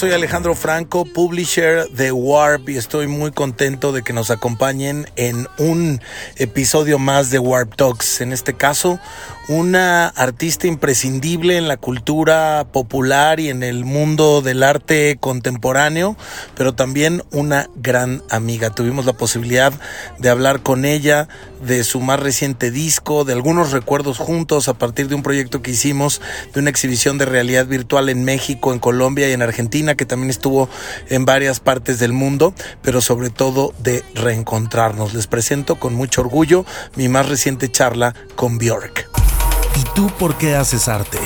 Soy Alejandro Franco, publisher de Warp y estoy muy contento de que nos acompañen en un episodio más de Warp Talks. En este caso, una artista imprescindible en la cultura popular y en el mundo del arte contemporáneo, pero también una gran amiga. Tuvimos la posibilidad de hablar con ella de su más reciente disco, de algunos recuerdos juntos a partir de un proyecto que hicimos de una exhibición de realidad virtual en México, en Colombia y en Argentina, que también estuvo en varias partes del mundo, pero sobre todo de reencontrarnos. Les presento con mucho orgullo mi más reciente charla con Björk. ¿Y tú por qué haces arte?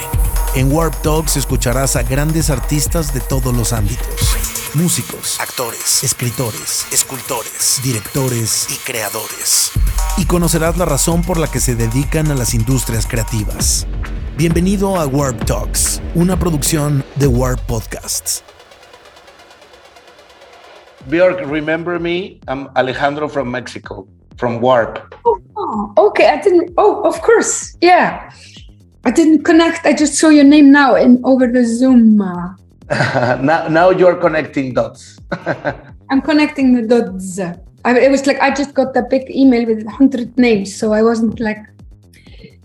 En Warp Talks escucharás a grandes artistas de todos los ámbitos. Músicos, actores, escritores, escultores, directores y creadores. Y conocerás la razón por la que se dedican a las industrias creativas. Bienvenido a Warp Talks, una producción de Warp Podcasts. Björk, remember me? I'm Alejandro from Mexico, from Warp. Oh, okay. I didn't. Oh, of course. Yeah. I didn't connect. I just saw your name now in over the Zoom. Now, now you're connecting dots. I'm connecting the dots. I, it was like I just got a big email with hundred names, so I wasn't like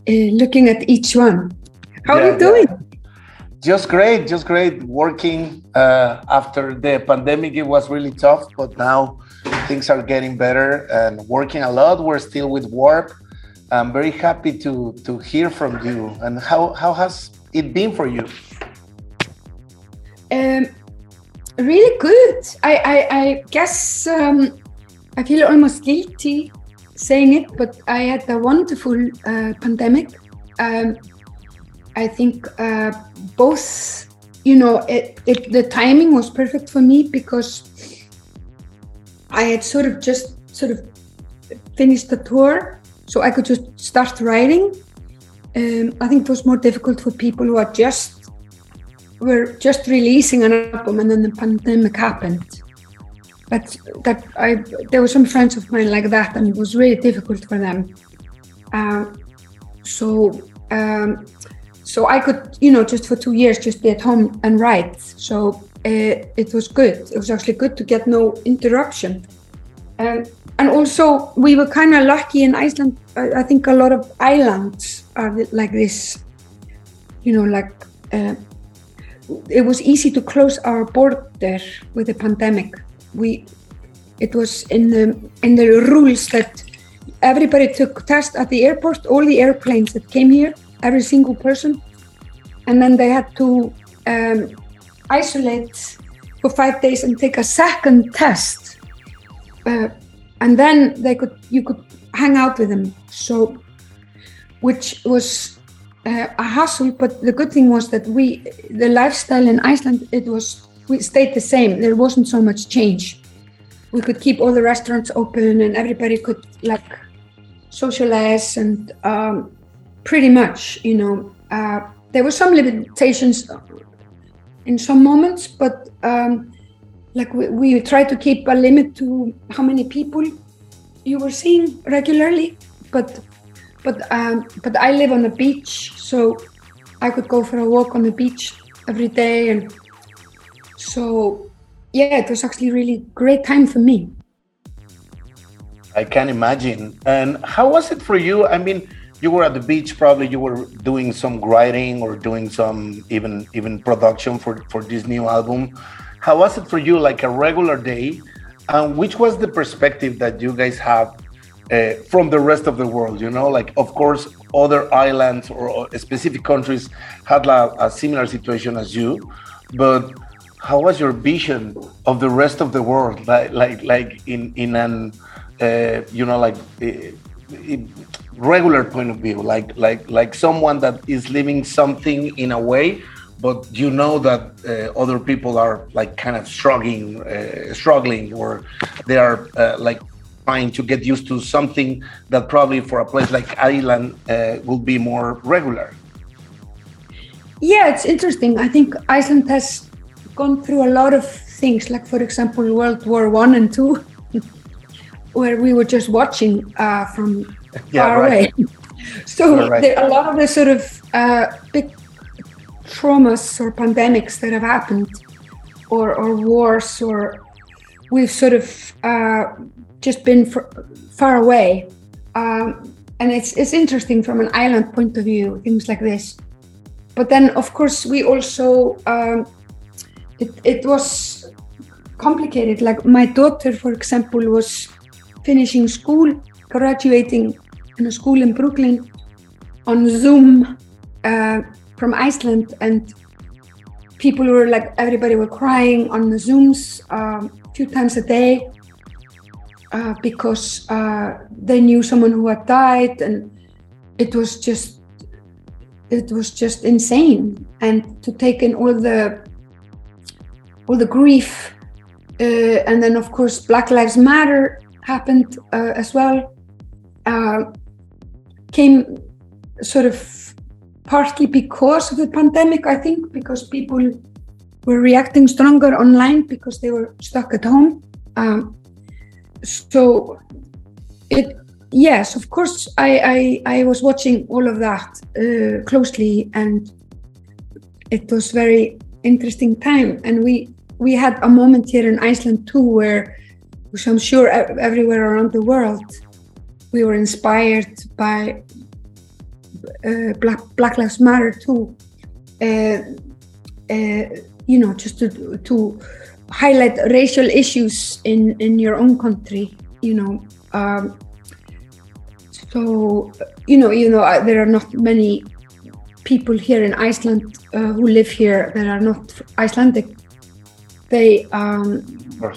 uh, looking at each one. How yeah, are you doing? Yeah. Just great, just great. Working uh, after the pandemic, it was really tough, but now things are getting better and working a lot. We're still with Warp. I'm very happy to to hear from you. And how how has it been for you? Um, really good. I I, I guess um, I feel almost guilty saying it, but I had a wonderful uh, pandemic. Um, I think uh, both, you know, it, it, the timing was perfect for me because I had sort of just sort of finished the tour, so I could just start writing. Um, I think it was more difficult for people who are just were just releasing an album and then the pandemic happened. But that I there were some friends of mine like that, and it was really difficult for them. Uh, so um, so I could, you know, just for two years, just be at home and write. So uh, it was good. It was actually good to get no interruption. Um, and also, we were kind of lucky in Iceland. I, think a lot of islands are like this, you know, like uh, it was easy to close our border with the pandemic. We, it was in the in the rules that everybody took test at the airport. All the airplanes that came here, every single person, and then they had to um, isolate for five days and take a second test. Uh, and then they could you could hang out with them. So, which was uh, a hassle. But the good thing was that we the lifestyle in Iceland it was we stayed the same. There wasn't so much change. We could keep all the restaurants open and everybody could like socialize and um, pretty much you know. Uh, there were some limitations in some moments, but um, like we, we try to keep a limit to how many people you were seeing regularly. But but um, but I live on the beach, so I could go for a walk on the beach every day, and so yeah, it was actually really great time for me. I can imagine. And how was it for you? I mean you were at the beach probably you were doing some writing or doing some even even production for for this new album how was it for you like a regular day? And which was the perspective that you guys have uh, from the rest of the world you know? Like of course other islands or, specific countries had a, a similar situation as you but how was your vision of the rest of the world? Like like like in in an uh, you know like uh, regular point of view, like like like someone that is living something in a way, but you know that uh, other people are like kind of struggling, uh, struggling, or they are uh, like trying to get used to something that probably for a place like Ireland uh, will be more regular. Yeah, it's interesting. I think Iceland has gone through a lot of things, like for example, World War One and Two where we were just watching uh, from yeah, far right. away. so right. there, a lot of the sort of uh, big traumas or pandemics that have happened or, or wars or we've sort of uh, just been far away. Um, and it's, it's interesting from an island point of view, things like this. But then, of course, we also, um, it, it was complicated. Like my daughter, for example, was finishing school, graduating in a school in Brooklyn on Zoom uh, from Iceland. And people were like, everybody were crying on the Zooms um, a few times a day uh, because uh, they knew someone who had died, and it was just it was just insane. And to take in all the all the grief, uh, and then of course Black Lives Matter happened uh, as well. Uh, came sort of partly because of the pandemic, I think, because people were reacting stronger online because they were stuck at home. Um, so it yes of course i i, I was watching all of that uh, closely and it was very interesting time and we we had a moment here in iceland too where which i'm sure everywhere around the world we were inspired by uh, black black lives matter too. Uh, uh you know just to to highlight racial issues in in your own country you know um, so you know you know there are not many people here in Iceland uh, who live here that are not Icelandic. They um,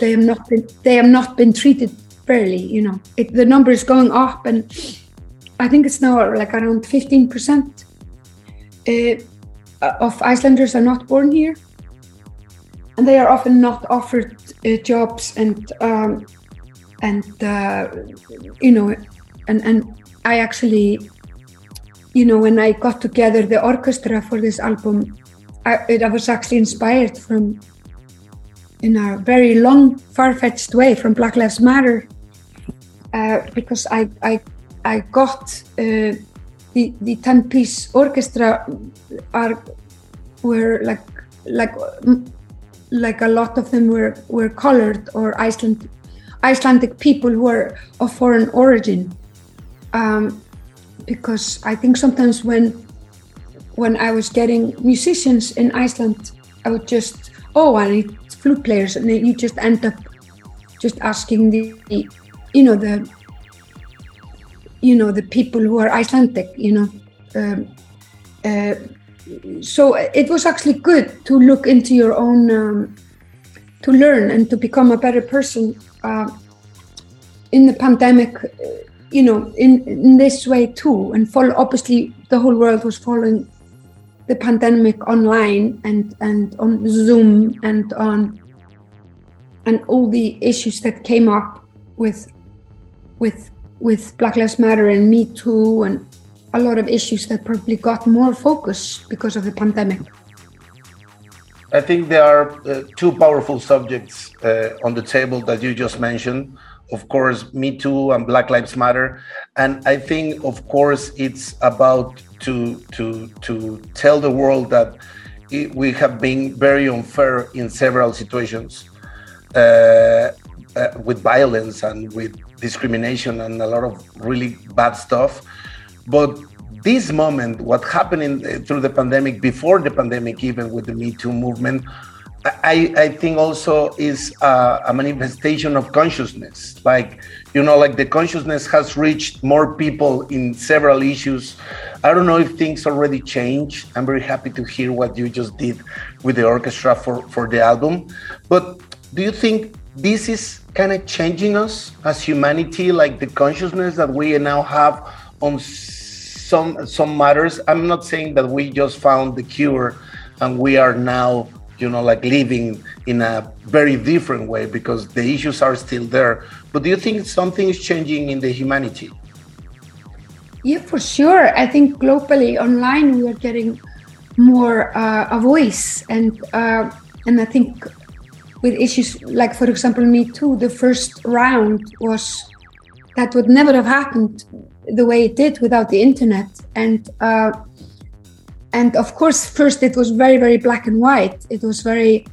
they have not been they have not been treated fairly you know. It, the number is going up and I think it's now like around 15 percent uh, of Icelanders are not born here. And they are often not offered uh, jobs and um, and uh, you know and and I actually you know when I got together the orchestra for this album I, I was actually inspired from in a very long far-fetched way from Black Lives Matter uh, because I I I got uh, the the ten piece orchestra are were like like like a lot of them were were colored or Iceland Icelandic people who are of foreign origin. Um, because I think sometimes when when I was getting musicians in Iceland, I would just oh I need flute players, and you just end up just asking the you know the you know the people who are Icelandic, you know. Um, uh, so it was actually good to look into your own um, to learn and to become a better person uh, in the pandemic you know in, in this way too and follow obviously the whole world was following the pandemic online and and on zoom and on and all the issues that came up with with with black lives matter and me too and a lot of issues that probably got more focus because of the pandemic. I think there are uh, two powerful subjects uh, on the table that you just mentioned. Of course, Me Too and Black Lives Matter, and I think, of course, it's about to to to tell the world that it, we have been very unfair in several situations uh, uh with violence and with discrimination and a lot of really bad stuff but this moment, what happened in, uh, through the pandemic, before the pandemic, even with the Me Too movement, I, I think also is a, a, manifestation of consciousness. Like, you know, like the consciousness has reached more people in several issues. I don't know if things already changed. I'm very happy to hear what you just did with the orchestra for, for the album. But do you think this is kind of changing us as humanity, like the consciousness that we now have on some some matters. I'm not saying that we just found the cure and we are now, you know, like living in a very different way because the issues are still there. But do you think something is changing in the humanity? Yeah, for sure. I think globally online we are getting more uh, a voice, and uh, and I think with issues like, for example, Me Too, the first round was that would never have happened the way it did without the internet. And uh, and of course first it was very very black and white. It was very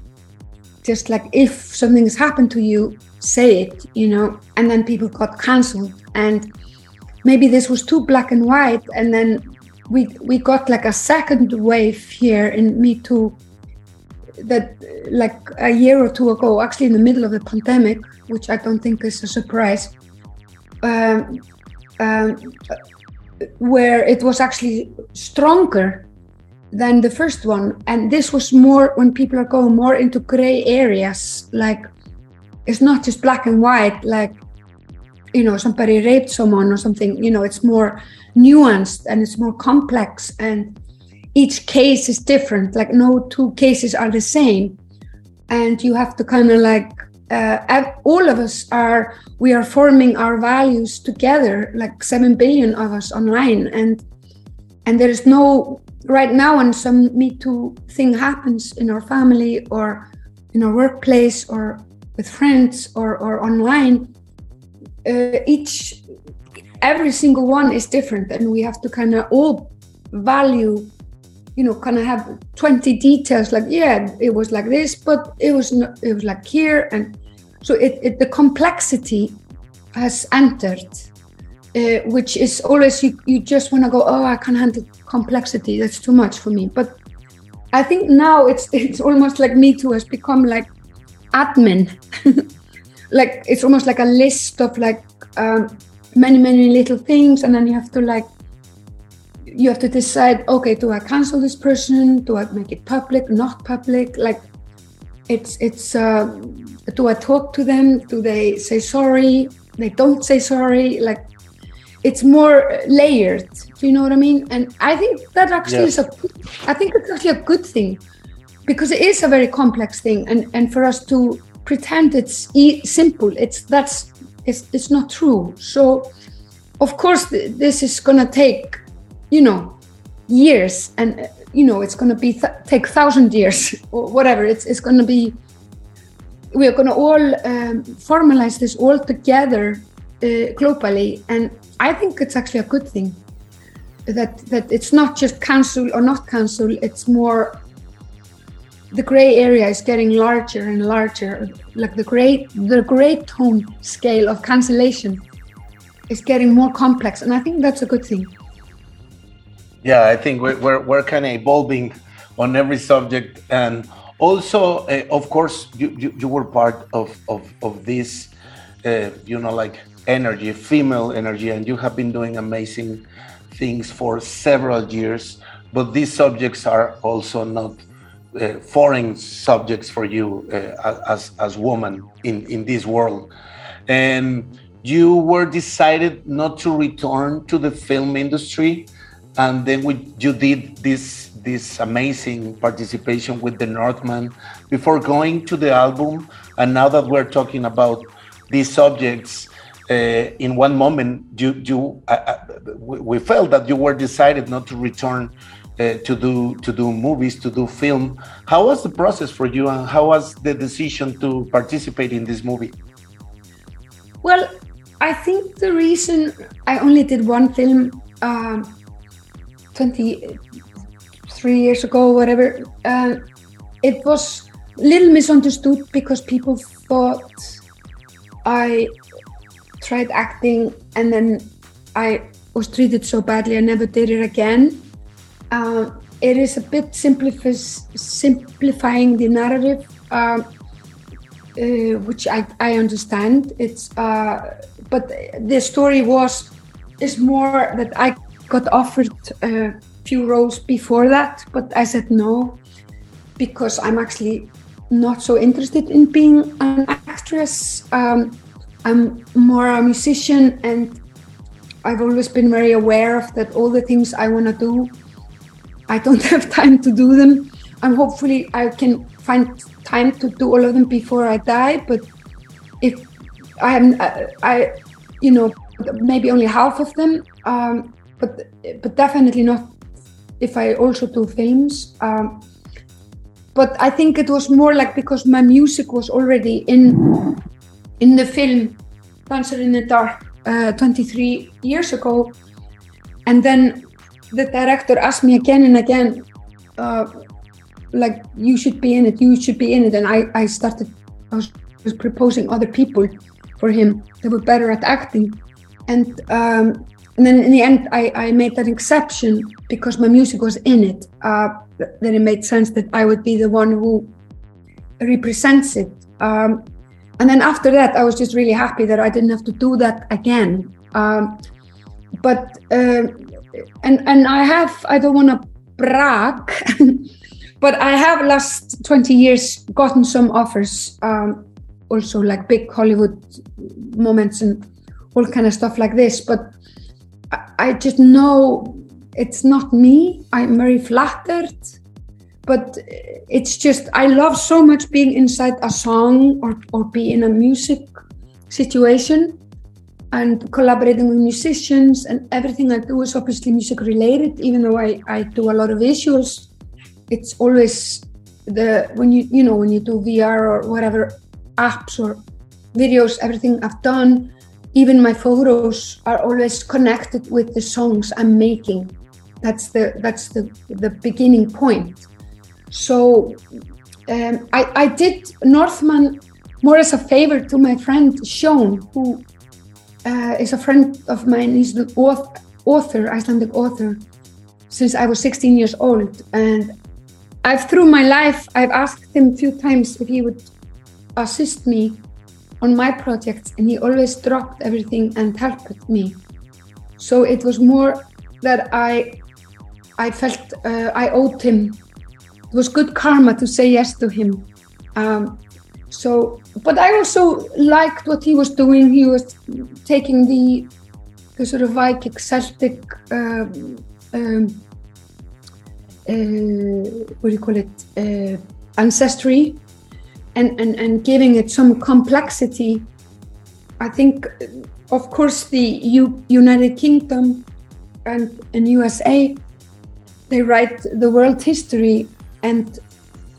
just like if something has happened to you, say it, you know. And then people got cancelled, and maybe this was too black and white, and then we we got like a second wave here in Me Too that like a year or two ago, actually in the middle of the pandemic, which I don't think is a surprise, um, um, where it was actually stronger than the first one. And this was more when people are going more into gray areas, like it's not just black and white, like, you know, somebody raped someone or something, you know, it's more nuanced and it's more complex and each case is different like no two cases are the same. And you have to kind of like uh, all of us are we are forming our values together like 7 billion of us online. And and there is no right now when some me too thing happens in our family or in our workplace or with friends or, or online uh, each every single one is different. And we have to kind of all value you know kind of have 20 details? Like yeah it was like this but it was not, it was like here and so it, it the complexity has entered uh, which is always you, you just want to go oh i can't handle complexity that's too much for me. But i think now it's it's almost like me too has become like admin. Like it's almost like a list of like um, many many little things and then you have to like you have to decide okay do i cancel this person? Do i make it public not public? Like it's it's uh, do i talk to them? Do they say sorry? They don't say sorry like it's more layered do you know what i mean? And i think that actually yes. is a i think it's actually a good thing because it is a very complex thing and and for us to pretend it's e- simple it's that's it's, it's not true. So of course th- this is going to take you know years and you know it's going to be th- take thousand years or whatever. It's, it's going to be we're going to all um, formalize this all together uh, globally. And i think it's actually a good thing that that it's not just cancel or not cancel it's more the gray area is getting larger and larger. Like the great the great tone scale of cancellation is getting more complex. And i think that's a good thing yeah, I think we're, we're, we're kind of evolving on every subject. And also, uh, of course, you, you, you, were part of, of, of this, uh, you know, like energy, female energy, and you have been doing amazing things for several years. But these subjects are also not uh, foreign subjects for you uh, as, as woman in, in this world. And you were decided not to return to the film industry and then we, you did this this amazing participation with the Northman before going to the album. And now that we're talking about these subjects, uh, in one moment you you uh, we felt that you were decided not to return uh, to do to do movies to do film. How was the process for you, and how was the decision to participate in this movie? Well, I think the reason I only did one film. Um, 23 years ago, whatever, uh, it was a little misunderstood because people thought I tried acting and then I was treated so badly I never did it again. Uh, it is a bit simplifying the narrative, uh, uh, which I, I understand. It's uh, but the story was is more that I got offered a few roles before that, but I said no because I'm actually not so interested in being an actress. Um, I'm more a musician, and I've always been very aware of that. All the things I want to do, I don't have time to do them. And hopefully, I can find time to do all of them before I die. But if I am, I, you know, maybe only half of them. Um, but but definitely not if I also do films. Um, but I think it was more like because my music was already in in the film Dancer in the Dark uh, 23 years ago, and then the director asked me again and again, uh, like you should be in it, you should be in it. And I, I started, I was, was proposing other people for him that were better at acting. And um, and then in the end, I, I made that exception because my music was in it. Uh, then it made sense that I would be the one who represents it. Um, and then after that, I was just really happy that I didn't have to do that again. Um, but uh, and and I have I don't want to brag, but I have last twenty years gotten some offers, um, also like big Hollywood moments and all kind of stuff like this. But I, just know it's not me. I'm very flattered but it's just I love so much being inside a song or, or be in a music situation and collaborating with musicians and everything I do is obviously music related even though I, I do a lot of visuals it's always the when you you know when you do VR or whatever apps or videos everything I've done even my photos are always connected with the songs I'm making that's the that's the the beginning point so um, I, I did Northman more as a favor to my friend Sjón, who uh, is a friend of mine. He's an author, Icelandic author, since I was 16 years old. And I've through my life, I've asked him a few times if he would assist me on my projects, and he always dropped everything and helped me. So it was more that I, I felt uh, I owed him it was good karma to say yes to him. Um, so, but I also liked what he was doing. He was taking the the sort of Viking Celtic, um, um, uh, what do you call it, uh, ancestry, and, and and giving it some complexity. I think, of course, the U United Kingdom and and USA, they write the world history and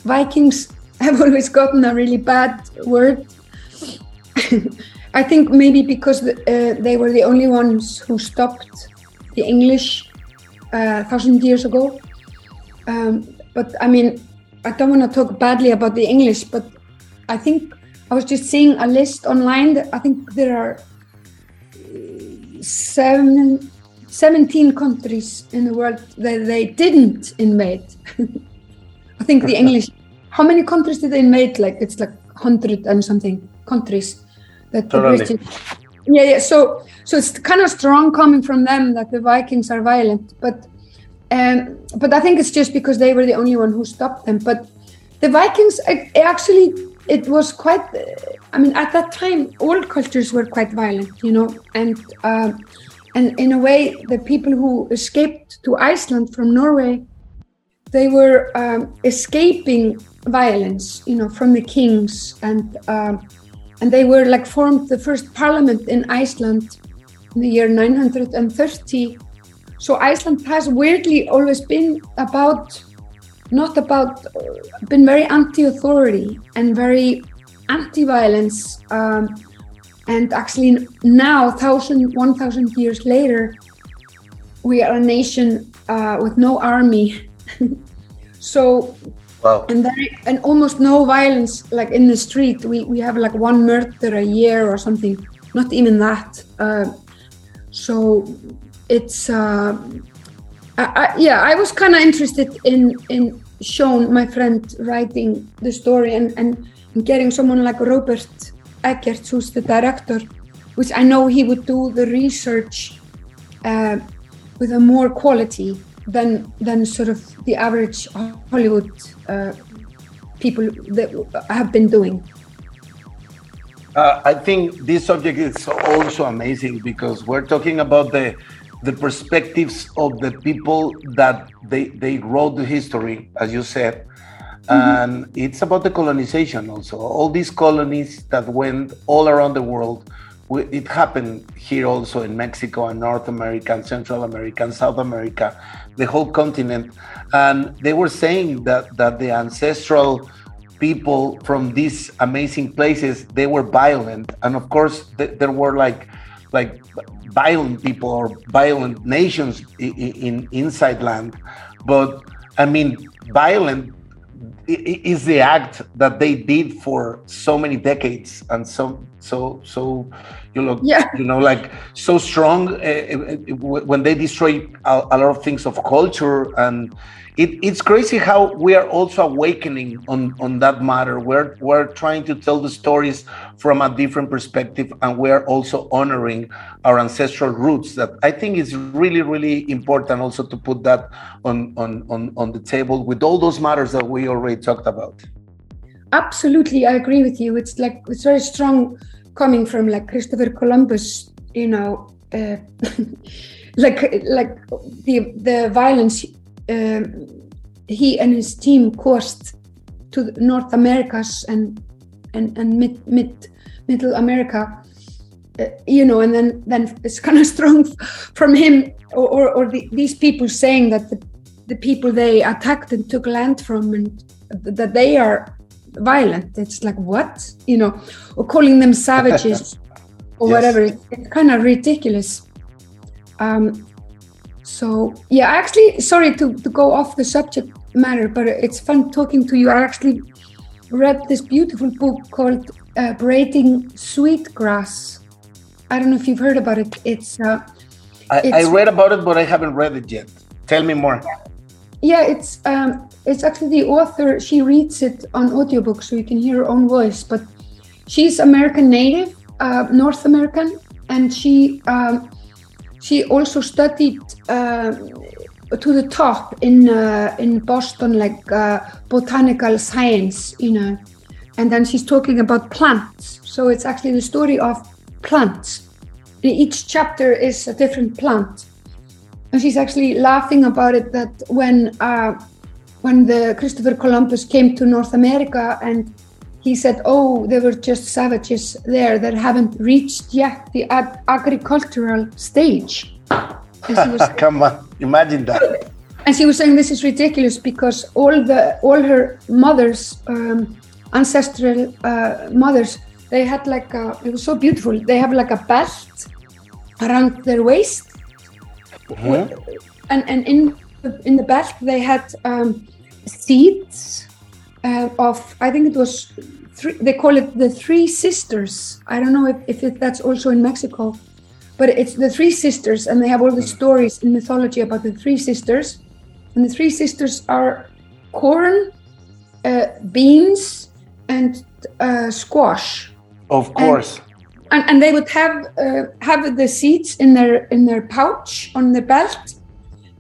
Vikings have always gotten a really bad word. I think maybe because uh, they were the only ones who stopped the English uh, thousand years ago. Um, but I mean, I don't want to talk badly about the English, but I think I was just seeing a list online. That I think there are seven, 17 countries in the world that they didn't invade. I think the English. How many countries did they invade? Like it's like hundred and something countries that the British. Yeah, yeah. So, so it's kind of strong coming from them that the Vikings are violent, but, um, but I think it's just because they were the only one who stopped them. But the Vikings actually, it was quite. I mean, at that time, all cultures were quite violent, you know, and. Uh, and in a way, the people who escaped to Iceland from Norway they were um, escaping violence, you know, from the kings, and um, and they were like formed the first parliament in Iceland in the year 930. So Iceland has weirdly always been about, not about, been very anti-authority and very anti-violence. Um, and actually now, thousand, one thousand years later, we are a nation uh, with no army so wow. and there and almost no violence like in the street. We we have like one murder a year or something. Not even that. Uh, so it's uh, I, yeah. I was kind of interested in in Sjón, my friend, writing the story and and getting someone like Robert Eggers, who's the director, which I know he would do the research uh, with a more quality than than sort of the average Hollywood uh, people that have been doing. Uh, I think this subject is also amazing because we're talking about the the perspectives of the people that they they wrote the history, as you said, mm-hmm. and it's about the colonization also. All these colonies that went all around the world. It happened here also in Mexico and North America and Central America and South America the whole continent. And they were saying that, that the ancestral people from these amazing places, they were violent. And of course, th- there were like, like violent people or violent nations in, in inside land. But I mean, violent is the act that they did for so many decades and so so so you look yeah. you know like so strong uh, when they destroy a, a, lot of things of culture and it, it's crazy how we are also awakening on on that matter. We're we're trying to tell the stories from a different perspective and we're also honoring our ancestral roots that i think is really really important also to put that on on on, on the table with all those matters that we already talked about. Absolutely i agree with you. It's like it's very strong coming from like christopher columbus you know uh, like like the the violence he and his team caused to North Americas and and, and mid, mid middle America, uh, you know, and then then it's kind of strong from him or, or, or the, these people saying that the, the people they attacked and took land from and that they are violent. It's like what, you know, or calling them savages or yes. whatever. It's kind of ridiculous. Um, so yeah, actually, sorry to, to go off the subject matter, but it's fun talking to you. I actually read this beautiful book called uh, Braiding Sweetgrass. I don't know if you've heard about it. It's, uh, I, it's I, read about it, but I haven't read it yet. Tell me more. Yeah, it's um, it's actually the author. She reads it on audiobook, so you can hear her own voice. But she's American native, uh, North American, and she um, she also studied uh, to the top in uh, in Boston, like uh, botanical science, you know. And then she's talking about plants. So it's actually the story of plants. Each chapter is a different plant. And she's actually laughing about it that when uh, when the Christopher Columbus came to North America and he said, "Oh, there were just savages there that haven't reached yet the ag- agricultural stage." Was, Come on, imagine that. And she was saying this is ridiculous because all the all her mothers, um, ancestral uh, mothers, they had like a, it was so beautiful. They have like a belt around their waist, mm-hmm. and and in in the belt they had um, seeds uh, of I think it was three, they call it the three sisters. I don't know if, if it, that's also in Mexico, but it's the three sisters, and they have all the stories in mythology about the three sisters. And the three sisters are corn, uh, beans, and uh, squash. Of course. And, and, and they would have uh, have the seeds in their in their pouch on the belt,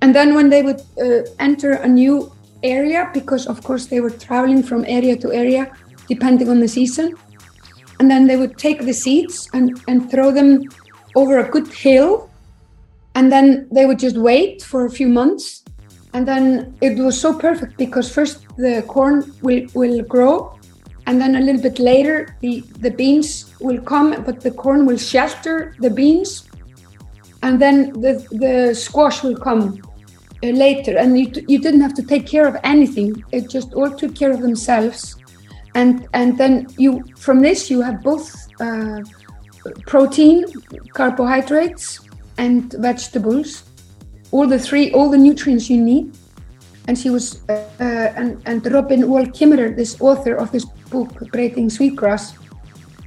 and then when they would uh, enter a new area because of course they were traveling from area to area depending on the season. And then they would take the seeds and, and throw them over a good hill. And then they would just wait for a few months. And then it was so perfect because first the corn will, will grow. And then a little bit later the, the beans will come but the corn will shelter the beans. And then the, the squash will come later and you, you didn't have to take care of anything. It just all took care of themselves. And and then you from this you have both uh, protein carbohydrates and vegetables. All the three all the nutrients you need. And she was uh, uh, and, and robin wall kimmerer this author of this book braiding sweetgrass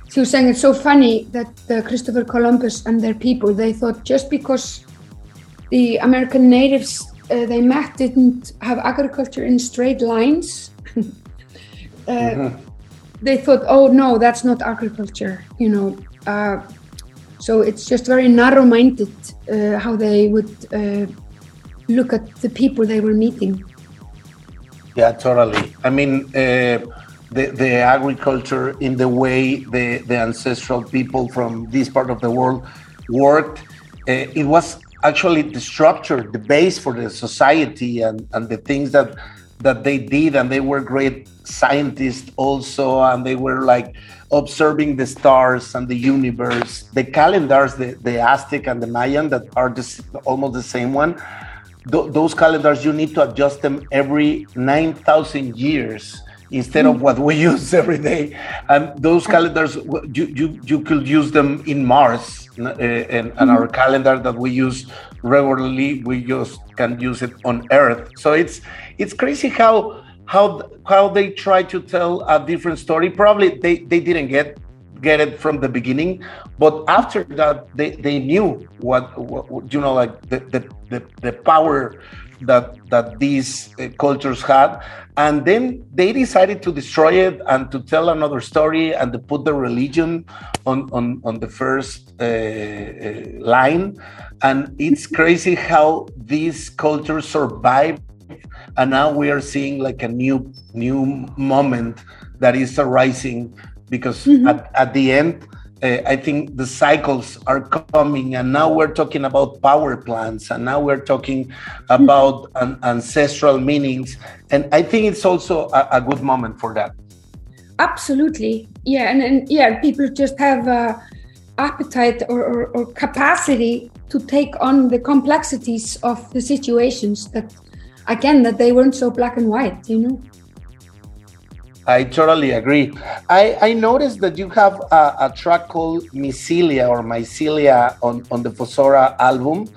she was saying it's so funny that christopher columbus and their people they thought just because the american natives uh, they met didn't have agriculture in straight lines. uh, mm-hmm. They thought, oh no, that's not agriculture, you know. Uh, so it's just very narrow-minded uh, how they would uh, look at the people they were meeting. Yeah, totally. I mean, uh, the, the agriculture in the way the, the ancestral people from this part of the world worked, it was actually the structure, the base for the society and, and the things that that they did and they were great scientists also and they were like observing the stars and the universe. The calendars the, the aztec and the mayan that are just almost the same one Th- those calendars you need to adjust them every 9000 years instead of what we use every day. And those calendars, you, you, you could use them in Mars uh, and, and our calendar that we use regularly, we just can use it on Earth. So it's it's crazy how how how they try to tell a different story. Probably they they didn't get get it from the beginning, but after that they they knew what, what you know like the the the, the power that that these uh, cultures had. And then they decided to destroy it and to tell another story and to put the religion on on, on the first uh, uh, line. And it's crazy how these cultures survive and now we are seeing like a new new moment that is arising because mm-hmm. at, at the end uh, I think the cycles are coming, and now we're talking about power plants, and now we're talking about an, ancestral meanings, and I think it's also a, a good moment for that. Absolutely, yeah, and, and yeah, people just have uh, appetite or, or, or capacity to take on the complexities of the situations that, again, that they weren't so black and white, you know. I totally agree. I, I noticed that you have a, a track called Mycelia or Mycelia on, on the Fossora album.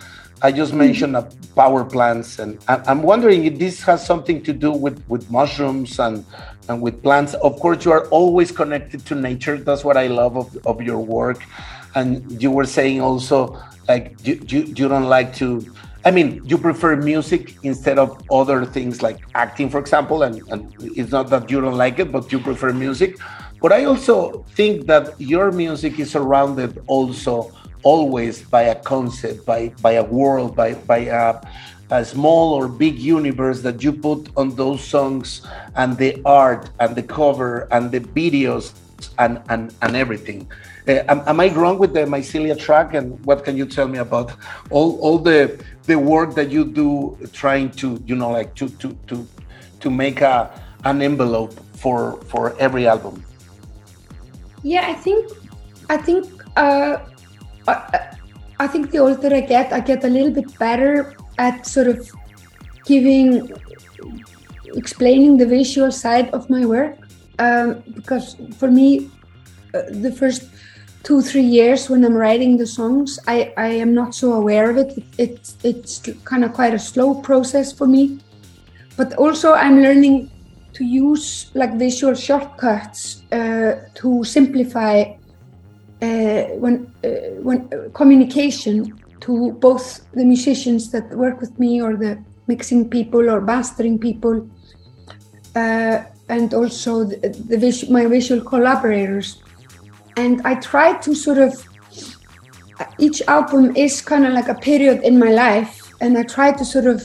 I just mm-hmm. mentioned power plants, and I, am wondering if this has something to do with, with mushrooms and, and with plants. Of course, you are always connected to nature. That's what I love of, of your work. And you were saying also, like, you, you, you don't like to I mean, you prefer music instead of other things like acting, for example, and, and it's not that you don't like it, but you prefer music. But I also think that your music is surrounded also always by a concept, by by a world, by by a, a small or big universe that you put on those songs and the art and the cover and the videos and and, and everything. Uh, am, am, I wrong with the mycelia track? And what can you tell me about all, all the the work that you do, trying to you know like to to to to make a an envelope for for every album? Yeah, I think I think uh, I, I think the older I get, I get a little bit better at sort of giving explaining the visual side of my work um, because for me uh, the first two three years when I'm writing the songs, I, I am not so aware of it. It's it's kind of quite a slow process for me, but also I'm learning to use like visual shortcuts uh, to simplify uh, when uh, when uh, communication to both the musicians that work with me or the mixing people or mastering people uh, and also the, the my visual collaborators. And I try to sort of uh, each album is kind of like a period in my life and I try to sort of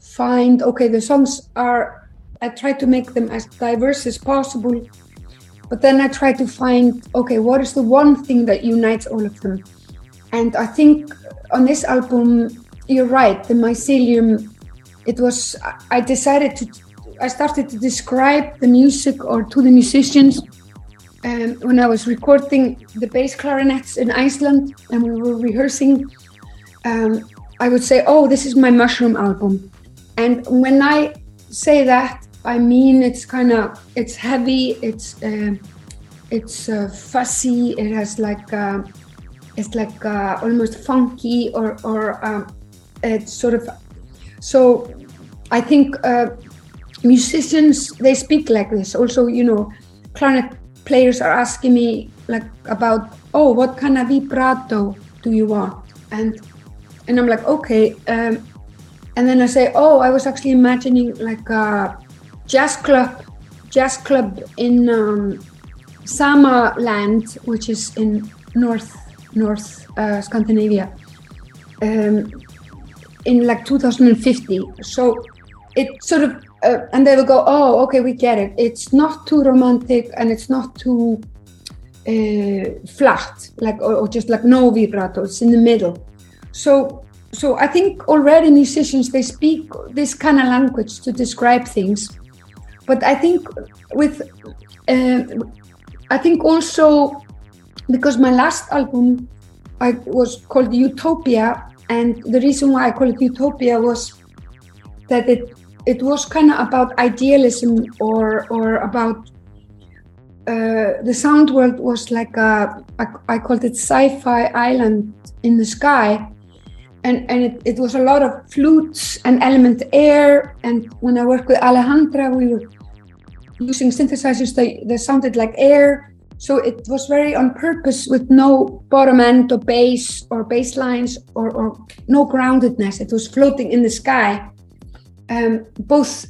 find okay the songs are I try to make them as diverse as possible but then I try to find okay what is the one thing that unites all of them? And I think on this album you're right the mycelium it was I decided to I started to describe the music or to the musicians um, when I was recording the bass clarinets in Iceland and we were rehearsing, um, I would say, "Oh, this is my mushroom album," and when I say that, I mean it's kind of it's heavy, it's uh, it's uh, fussy, it has like uh, it's like uh, almost funky or or um, it's sort of so. I think uh, musicians they speak like this. Also, you know, clarinet players are asking me like about oh what kind of vibrato do you want and and i'm like okay um, and then i say oh i was actually imagining like a jazz club jazz club in um, sama land which is in north north uh, scandinavia um, in like 2050 so it sort of uh, and they will go, "Oh, okay, we get it. It's not too romantic and it's not too uh, flat, like or, or, just like no vibrato. It's in the middle." So, so I think already musicians they speak this kind of language to describe things, but I think with, uh, I think also because my last album I was called Utopia, and the reason why I call it Utopia was that it it was kind of about idealism or or about uh, the sound world was like a, a I called it sci-fi island in the sky and and it, it was a lot of flutes and element air and when I worked with Alejandra we were using synthesizers that, that sounded like air. So it was very on purpose with no bottom end or bass or bass lines or, or no groundedness. It was floating in the sky. Um, both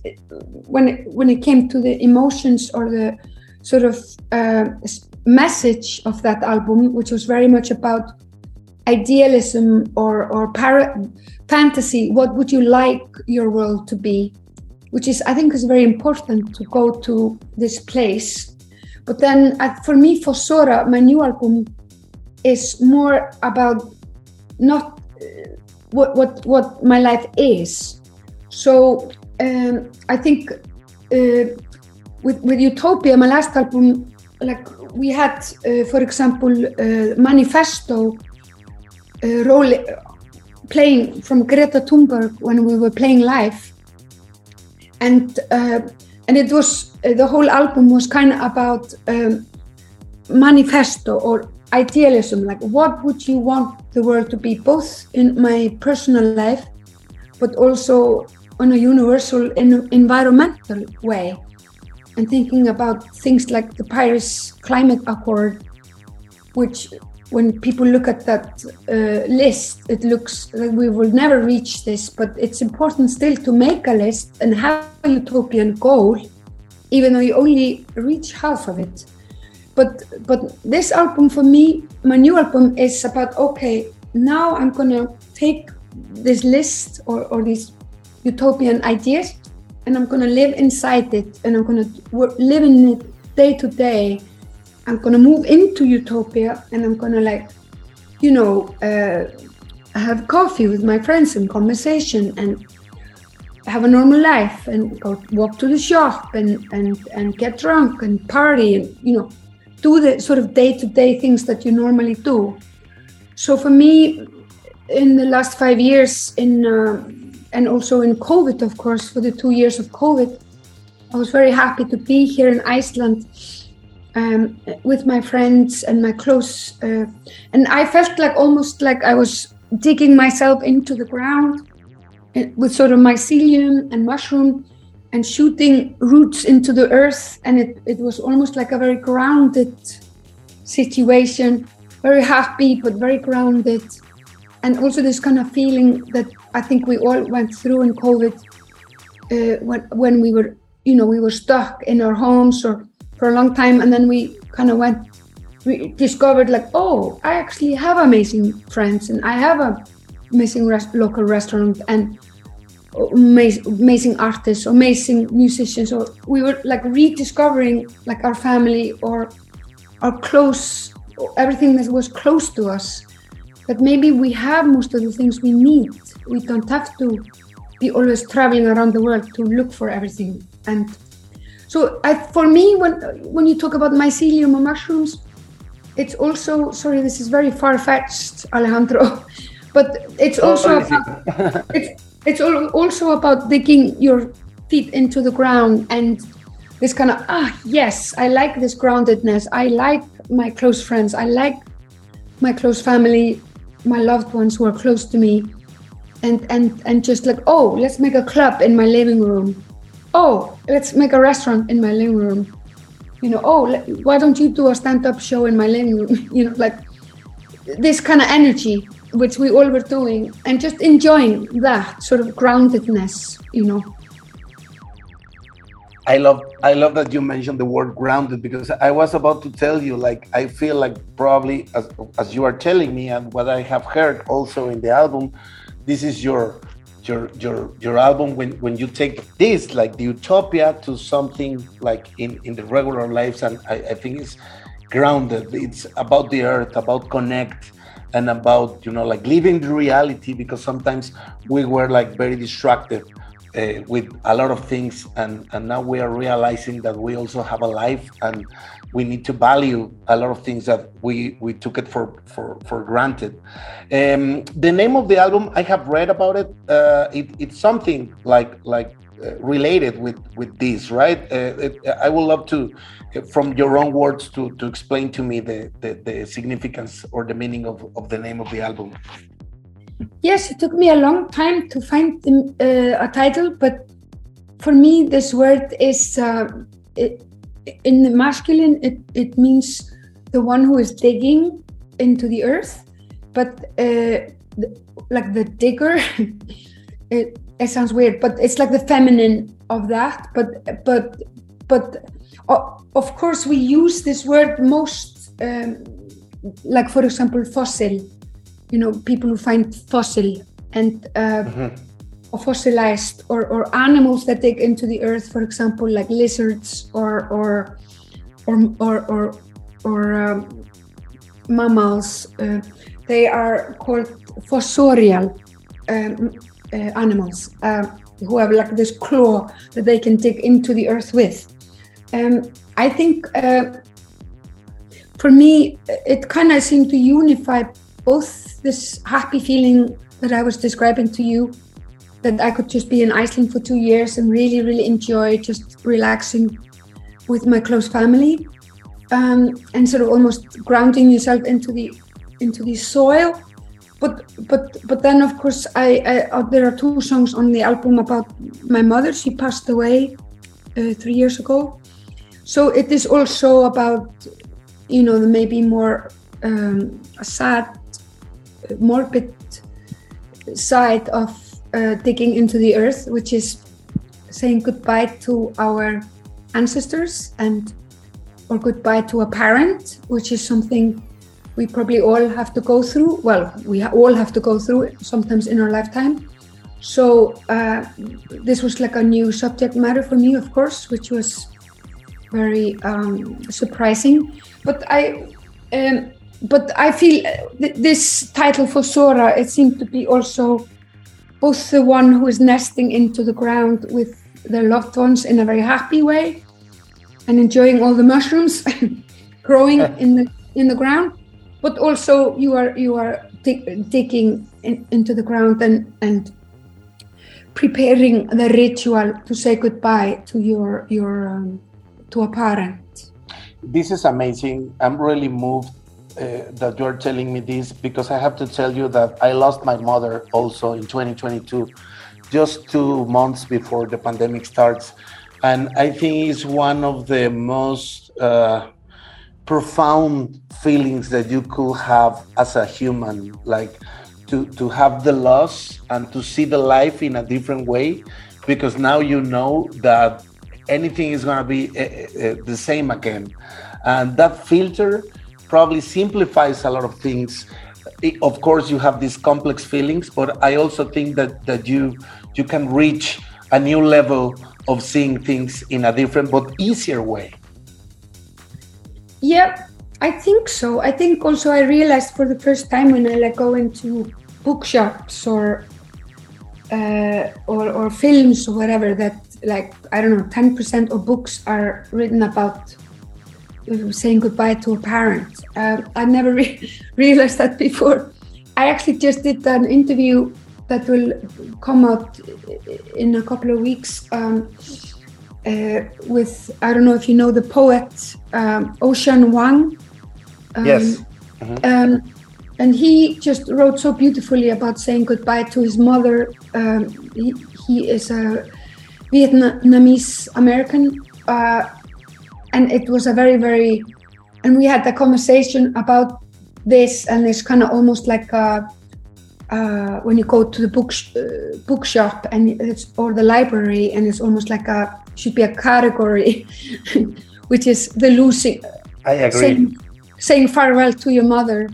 when it, when it came to the emotions or the sort of uh, message of that album, which was very much about idealism or or para- fantasy. What would you like your world to be? Which is, I think, is very important to go to this place. But then, uh, for me, Fossora, my new album is more about not uh, what what what my life is. So um, I think uh, with with Utopia, my last album, like we had, uh, for example, uh, Manifesto uh, role playing from Greta Thunberg when we were playing live, and uh, and it was uh, the whole album was kind of about um, manifesto or idealism, like what would you want the world to be, both in my personal life, but also on a universal environmental way and thinking about things like the Paris Climate Accord, which when people look at that uh, list, it looks like we will never reach this, but it's important still to make a list and have a utopian goal, even though you only reach half of it. But but this album for me, my new album is about okay, now I'm gonna take this list or, or these utopian ideas and I'm gonna live inside it and I'm gonna live in it day to day. I'm gonna move into utopia and I'm gonna like, you know, uh, have coffee with my friends and conversation and have a normal life and go walk to the shop and and and get drunk and party and you know do the sort of day-to-day things that you normally do so for me in the last five years in uh, and also in COVID, of course, for the two years of COVID, I was very happy to be here in Iceland um, with my friends and my close. Uh, and I felt like almost like I was digging myself into the ground uh, with sort of mycelium and mushroom and shooting roots into the earth. And it, it was almost like a very grounded situation, very happy, but very grounded and also this kind of feeling that I think we all went through in COVID uh, when when we were you know we were stuck in our homes or for a long time and then we kind of went we discovered like oh I actually have amazing friends and I have a amazing rest, local restaurant and amazing artists amazing musicians or we were like rediscovering like our family or our close everything that was close to us that maybe we have most of the things we need. We don't have to be always traveling around the world to look for everything. And so, I, for me, when when you talk about mycelium or mushrooms, it's also sorry, this is very far fetched, Alejandro, but it's also about, it's it's also about digging your feet into the ground and this kind of ah yes, I like this groundedness. I like my close friends. I like my close family my loved ones who are close to me and and and just like oh let's make a club in my living room. Oh let's make a restaurant in my living room. You know oh why don't you do a stand-up show in my living room? You know like this kind of energy which we all were doing and just enjoying that sort of groundedness you know. I love I love that you mentioned the word grounded because I was about to tell you like I feel like probably as as you are telling me and what I have heard also in the album, this is your your your your album when when you take this like the utopia to something like in in the regular lives and I, I think it's grounded. It's about the earth, about connect and about you know like living the reality because sometimes we were like very distracted uh, with a lot of things and, and now we are realizing that we also have a life and we need to value a lot of things that we we took it for for for granted. Um, the name of the album i have read about it, uh, it it's something like like uh, related with with this right? Uh, it, i would love to from your own words to to explain to me the the, the significance or the meaning of, of the name of the album Yes, it took me a long time to find the, uh, a title, but for me, this word is uh, it, in the masculine, it, it means the one who is digging into the earth, but uh, the, like the digger, it, it sounds weird, but it's like the feminine of that. But but but uh, of course we use this word most, um, like for example, fossil. You know, people who find fossil and. Uh, mm-hmm fossilized or, or animals that dig into the earth, for example, like lizards or or or or or, or um, mammals. Uh, they are called fossorial um, uh, animals uh, who have like this claw that they can dig into the earth with. Um, I think uh, for me, it kind of seemed to unify both this happy feeling that I was describing to you that I could just be in Iceland for two years and really, really enjoy just relaxing with my close family um, and sort of almost grounding yourself into the into the soil. But but but then of course I, I uh, there are two songs on the album about my mother. She passed away uh, three years ago, so it is also about you know maybe more um, sad, morbid side of uh, digging into the earth, which is saying goodbye to our ancestors and or goodbye to a parent, which is something we probably all have to go through. Well, we all have to go through sometimes in our lifetime. So uh, this was like a new subject matter for me, of course, which was very um, surprising. But I, um, but I feel th this title Fossora, it seemed to be also both the one who is nesting into the ground with their loved ones in a very happy way and enjoying all the mushrooms growing in the in the ground but also you are you are digging in, into the ground and and preparing the ritual to say goodbye to your your um, to a parent. This is amazing. I'm really moved uh, that you're telling me this because I have to tell you that I lost my mother also in 2022, just two months before the pandemic starts. And I think it's one of the most uh, profound feelings that you could have as a human, like to, to have the loss and to see the life in a different way, because now you know that anything is going to be uh, uh, the same again. And that filter probably simplifies a lot of things. Of course, you have these complex feelings, but I also think that that you you can reach a new level of seeing things in a different but easier way. Yeah, I think so. I think also I realized for the first time when I like go into bookshops or uh, or, or films or whatever that like I don't know, ten percent of books are written about saying goodbye to a parent. Uh, I never re realized that before. I actually just did an interview that will come out in a couple of weeks um, uh, with, I don't know if you know the poet um, Ocean Vuong. Um, yes. -hmm. um, and he just wrote so beautifully about saying goodbye to his mother. Um, he, he, is a Vietnamese American. Uh, and it was a very very and we had a conversation about this and it's kind of almost like a, uh, when you go to the book uh, bookshop and it's or the library and it's almost like a should be a category which is the losing i agree. saying, saying farewell to your mother.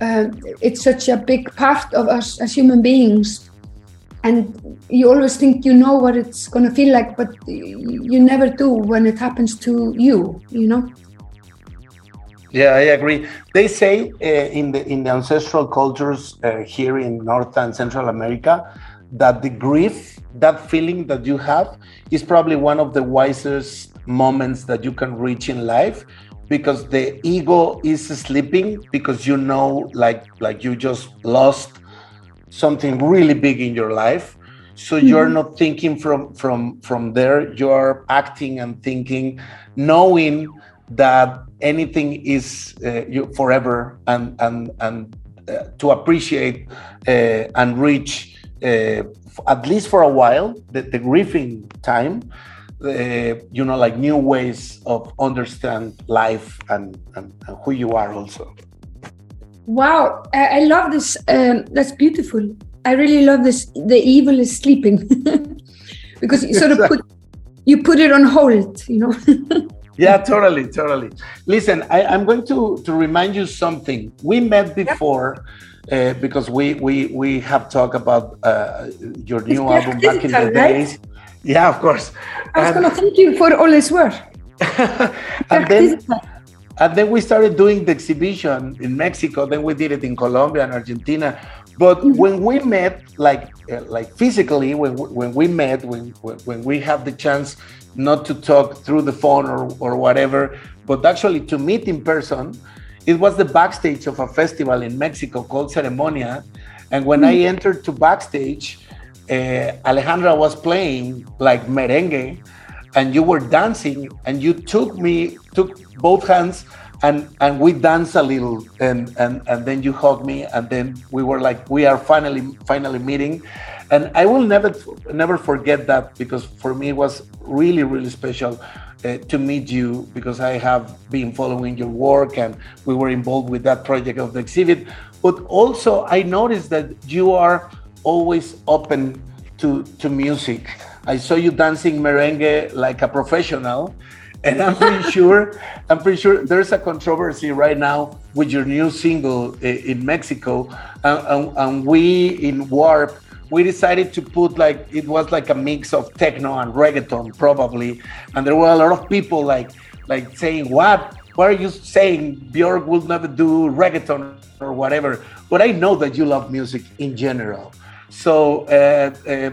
Uh, it's such a big part of us as human beings and you always think you know what it's going to feel like but you never do when it happens to you you know? Yeah i agree. They say uh, in the in the ancestral cultures uh, here in north and central america that the grief that feeling that you have is probably one of the wisest moments that you can reach in life because the ego is sleeping because you know like like you just lost something really big in your life so mm-hmm. you're not thinking from from from there you're acting and thinking knowing that anything is uh, you forever and and and uh, to appreciate uh, and reach uh, at least for a while the, the grieving time uh, you know, like new ways of understand life and, and, and who you are also. Wow, I, I love this. Um, that's beautiful. I really love this. The evil is sleeping because you sort of put you put it on hold, you know. yeah, totally, totally. Listen, I, am going to to remind you something. We met before. Uh, because we we we have talked about uh, your new it's album back in the right? days. Yeah, of course. I was going to thank you for all this work. and then and then we started doing the exhibition in Mexico. Then we did it in Colombia and Argentina. But when we met, like uh, like physically, when when we met, when when we have the chance not to talk through the phone or or whatever, but actually to meet in person, it was the backstage of a festival in Mexico called Ceremonia. And when. I entered to backstage, uh, Alejandra was playing like merengue and you were dancing and you took me took both hands and and we danced a little and and and then you hugged me and then we were like we are finally finally meeting. And i will never never forget that because for me it was really really special uh, to meet you because i have been following your work and we were involved with that project of the exhibit. But also i noticed that you are always open to to music I saw you dancing merengue like a professional, and I'm pretty sure I'm pretty sure there's a controversy right now with your new single eh, in Mexico, and, and, and we in Warp we decided to put like it was like a mix of techno and reggaeton probably, and there were a lot of people like like saying what? What are you saying? Björk will never do reggaeton or whatever, but I know that you love music in general. So, uh, uh,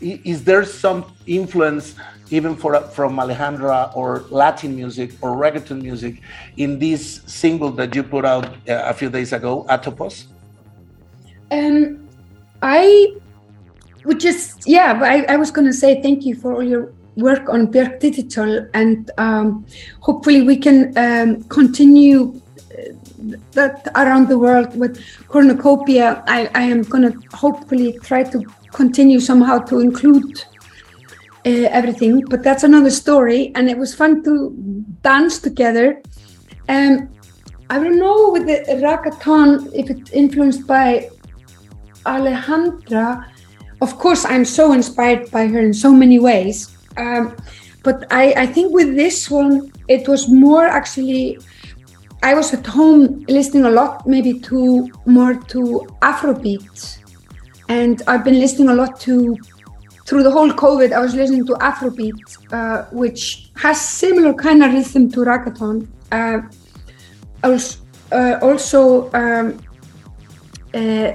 is there some influence even for, from Alejandra or Latin music or reggaeton music in this single that you put out uh, a few days ago, Atopos? Um, I would just, yeah, I, I was going to say thank you for all your work on Björk Digital and um, hopefully we can um, continue that around the world with cornucopia i, I am going to hopefully try to continue somehow to include uh, everything but that's another story and it was fun to dance together. Um, i don't know with the reggaeton if it's influenced by alejandra. Of course i'm so inspired by her in so many ways um, but I, I think with this one it was more actually I was at home listening a lot, maybe to more to Afrobeat, and I've been listening a lot to through the whole COVID. I was listening to Afrobeat, uh, which has similar kind of rhythm to reggaeton. Uh, I was uh, also um, uh,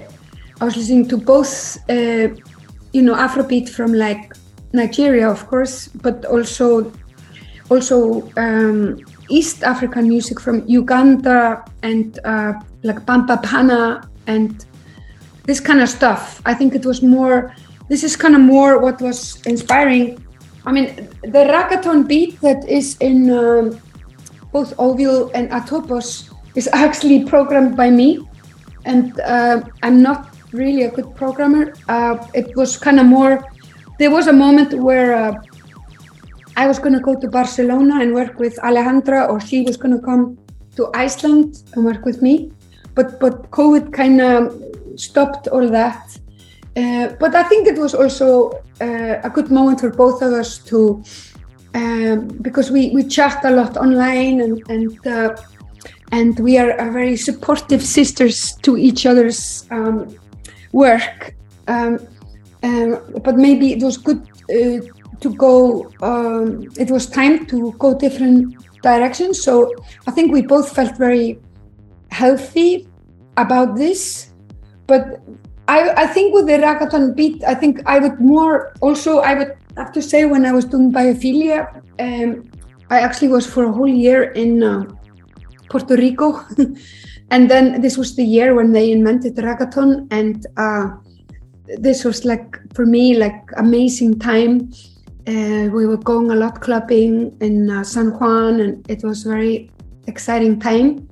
I was listening to both, uh, you know, Afrobeat from like Nigeria, of course, but also also. Um, East African music from Uganda and uh, like Bamba Pana and this kind of stuff. I think it was more, this is kind of more what was inspiring. I mean, the reggaeton beat that is in um, both Ovule and Atopos is actually programmed by me. And uh, I'm not really a good programmer. Uh, it was kind of more, there was a moment where uh, I was going to go to Barcelona and work with Alejandra, or she was going to come to Iceland and work with me. But but COVID kind of stopped all that. Uh, but I think it was also uh, a good moment for both of us to, um, because we, we chat a lot online and and uh, and we are very supportive sisters to each other's um, work. Um, um but maybe it was good uh, to go, um, it was time to go different directions. So I think we both felt very healthy about this. But I, I think with the reggaeton beat, I think I would more also, I would have to say, when I was doing biophilia, um, I actually was for a whole year in uh, Puerto Rico. and then this was the year when they invented reggaeton. And uh, this was like, for me, like amazing time uh, we were going a lot clubbing in uh, San Juan, and it was very exciting time.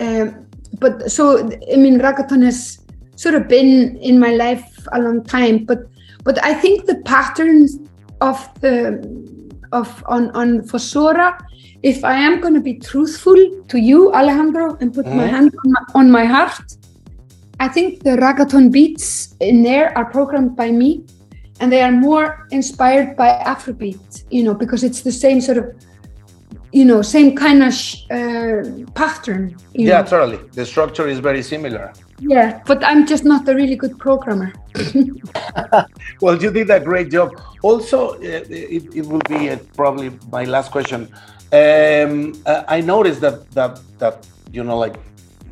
Um, but so I mean, reggaeton has sort of been in my life a long time. But but I think the patterns of the of on on Fossora, if I am going to be truthful to you, Alejandro, and put mm. my mm-hmm. hand on my, on my heart, I think the reggaeton beats in there are programmed by me, and they are more inspired by Afrobeat. You know, because it's the same sort of you know same kind of uh, pattern yeah know. totally. The structure is very similar. Yeah but i'm just not a really good programmer. Well you did a great job. Also uh, it, it will be uh, probably my last question. Um, uh, i noticed that that that you know like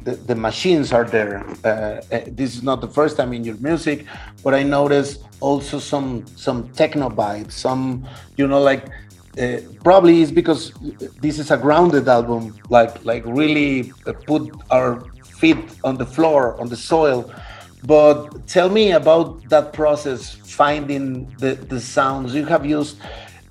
the, the machines are there. Uh, uh, this is not the first time in your music but i noticed also some some techno vibes some you know like uh, probably is because this is a grounded album, like like really put our feet on the floor, on the soil. But tell me about that process, finding the, the sounds. You have used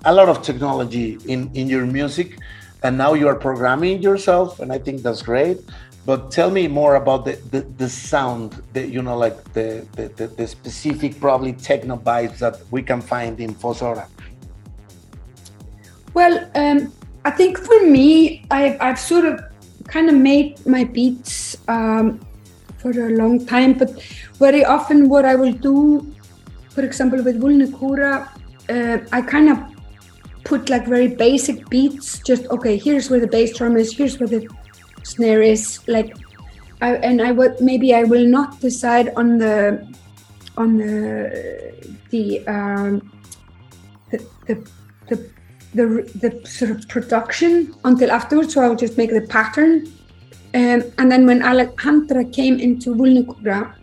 a lot of technology in, in your music, and now you are programming yourself, and I think that's great. But tell me more about the, the, the sound, that you know, like the, the, the, specific, probably techno vibes that we can find in Fossora. Well, um, I think for me, I've, I've sort of kind of made my beats um, for a long time, but very often what I will do, for example, with Vulnicura, uh, I kind of put like very basic beats, just okay, here's where the bass drum is, here's where the snare is, like, I, and I would maybe I will not decide on the on the the um, the, the, the the, the sort of production until afterwards. So I would just make the pattern. Um, and then when Alejandra came into Vulnicura,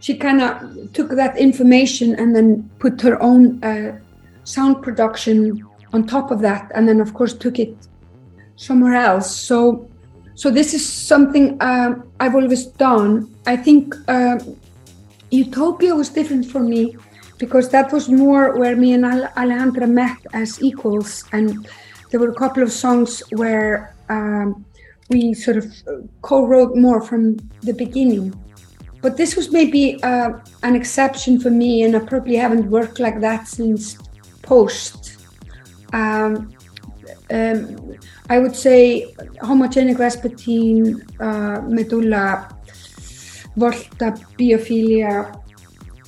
she kind of took that information and then put her own uh, sound production on top of that, and then of course took it somewhere else. So, so this is something uh, I've always done. I think uh, Utopia was different for me because that was more where me and Alejandra met as equals, and there were a couple of songs where um, we sort of co-wrote more from the beginning. But this was maybe uh, an exception for me, and I probably haven't worked like that since post. Um, um, I would say homogenic Vespertine, uh, medulla, volta, biophilia,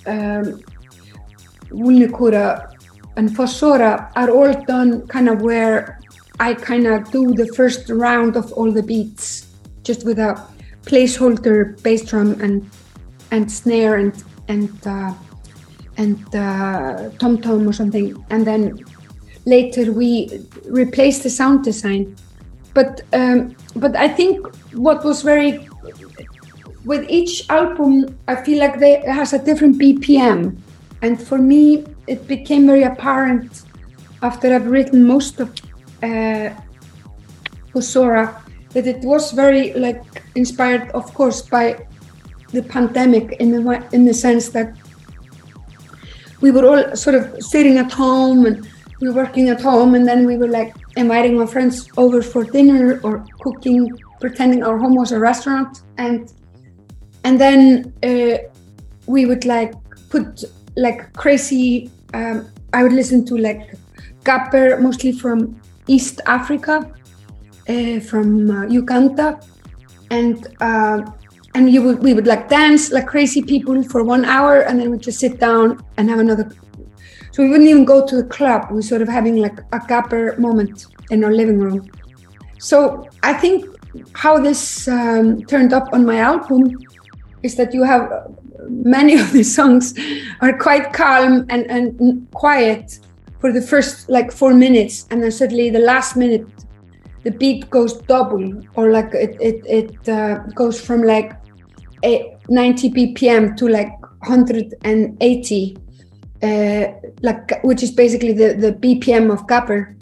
um, Vulnicura and Fossora are all done kind of where I kind of do the first round of all the beats just with a placeholder bass drum and and snare and and uh, and uh, tom tom or something, and then later we replace the sound design. But um, but I think what was very with each album, I feel like they has a different BPM. And for me, it became very apparent after I've written most of uh, Fossora that it was very like inspired, of course, by the pandemic in the in the sense that we were all sort of sitting at home and we were working at home, and then we were like inviting our friends over for dinner or cooking, pretending our home was a restaurant, and and then uh, we would like put like crazy. Um, I would listen to like gabber, mostly from East Africa, uh, from uh, Uganda, and uh, and you would we would like dance like crazy people for one hour, and then we just sit down and have another. So we wouldn't even go to the club. We sort of having like a gabber moment in our living room. So I think how this um, turned up on my album is that you have many of these songs are quite calm and, and quiet for the first like four minutes and then suddenly the last minute the beat goes double or like it it, it uh, goes from like 90 bpm to like 180 uh, like which is basically the the bpm of gabber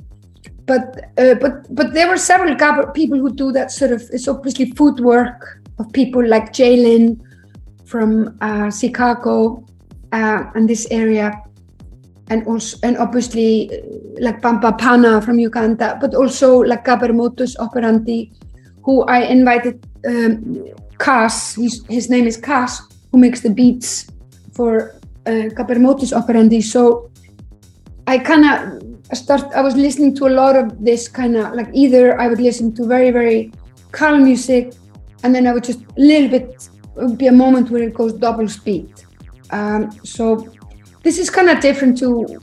but uh, but but there were several people who do that sort of it's obviously footwork of people like Jlin from uh, Chicago uh, and this area, and also and obviously uh, like Bamba Pana from Uganda, but also like Gabber Modus Operandi, who I invited. Um, Cass, his, his name is Cass, who makes the beats for uh, Gabber Modus Operandi. So I kind of start. I was listening to a lot of this kind of like either I would listen to very very calm music, and then I would just a little bit would be a moment where it goes double speed. Um, so this is kind of different to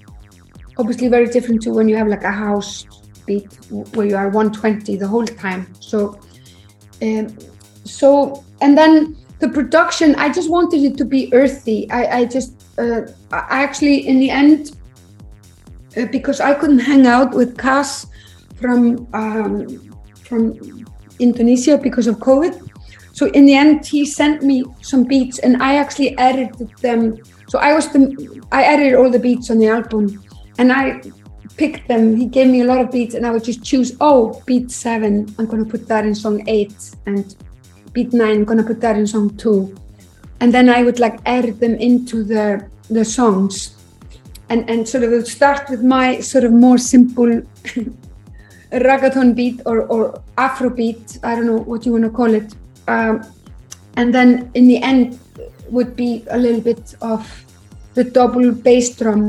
obviously very different to when you have like a house beat where you are 120 the whole time. So um, so and then the production I just wanted it to be earthy. I, I just uh, I actually in the end uh, because I couldn't hang out with Cass from um, from Indonesia because of COVID. So in the end, he sent me some beats, and I actually edited them. So I was the I edited all the beats on the album, and I picked them. He gave me a lot of beats, and I would just choose. Oh, beat seven, I'm gonna put that in song eight, and beat nine, I'm gonna put that in song two, and then I would like edit them into the the songs and and sort of start with my sort of more simple reggaeton beat or, or afro beat i don't know what you want to call it um, and then in the end would be a little bit of the double bass drum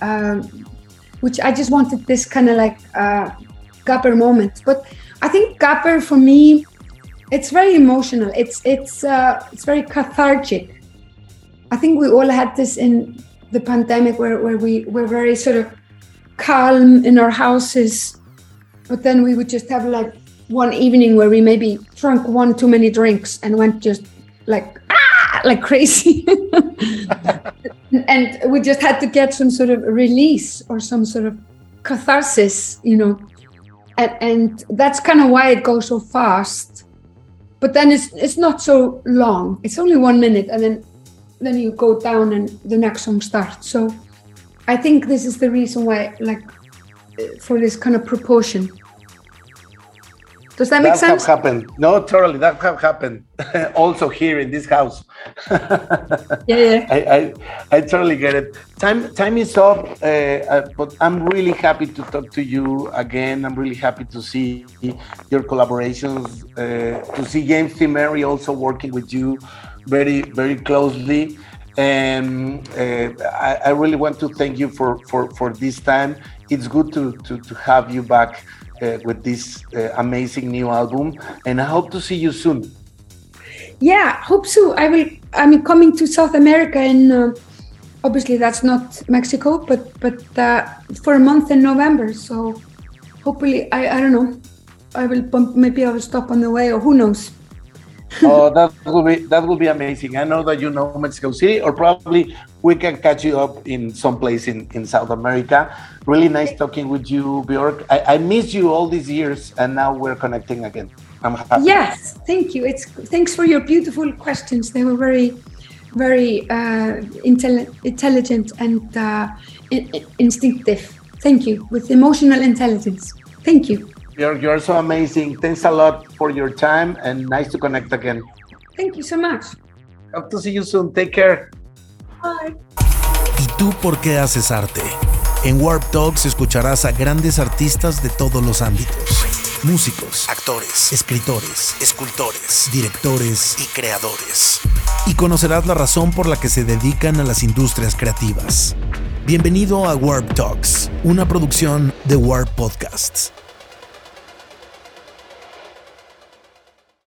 um, which i just wanted this kind of like uh, gabber moment. But i think gabber for me it's very emotional. It's it's uh, it's very cathartic. I think we all had this in the pandemic where, where we were very sort of calm in our houses but then we would just have like one evening where we maybe drank one too many drinks and went just like ah like crazy and we just had to get some sort of release or some sort of catharsis you know and, and that's kind of why it goes so fast but then it's it's not so long it's only one minute and then then you go down and the next song starts. So I think this is the reason why, like, for this kind of proportion. Does that make that sense? Have happened. No, totally. That have happened. also here in this house. yeah, yeah. I, I, I totally get it. Time, time is up. Uh, uh, but I'm really happy to talk to you again. I'm really happy to see your collaborations. Uh, to see James T. Merry also working with you very very closely and uh, I, I, really want to thank you for, for, for this time. It's good to, to, to have you back uh, with this uh, amazing new album, and I hope to see you soon. Yeah, hope so. I will. I'm coming to South America, and uh, obviously that's not Mexico, but but uh, for a month in November. So hopefully, I I don't know. I will bump, maybe I will stop on the way, or who knows oh, that will be that will be amazing. I know that you know Mexico City, or probably we can catch you up in some place in, in South America. Really nice talking with you, Bjork. I, I missed you all these years, and now we're connecting again. I'm happy. Yes, thank you. It's thanks for your beautiful questions. They were very, very uh, intelli- intelligent and uh, in- instinctive. Thank you with emotional intelligence. Thank you. You're, you're so amazing. Thanks a lot for your time and nice to connect again. Thank you so much. Hope to see you soon. Take care. ¿Y tú por qué haces arte? En Warp Talks escucharás a grandes artistas de todos los ámbitos. Músicos, actores, escritores, escultores, directores y creadores. Y conocerás la razón por la que se dedican a las industrias creativas. Bienvenido a Warp Talks, una producción de Warp Podcasts.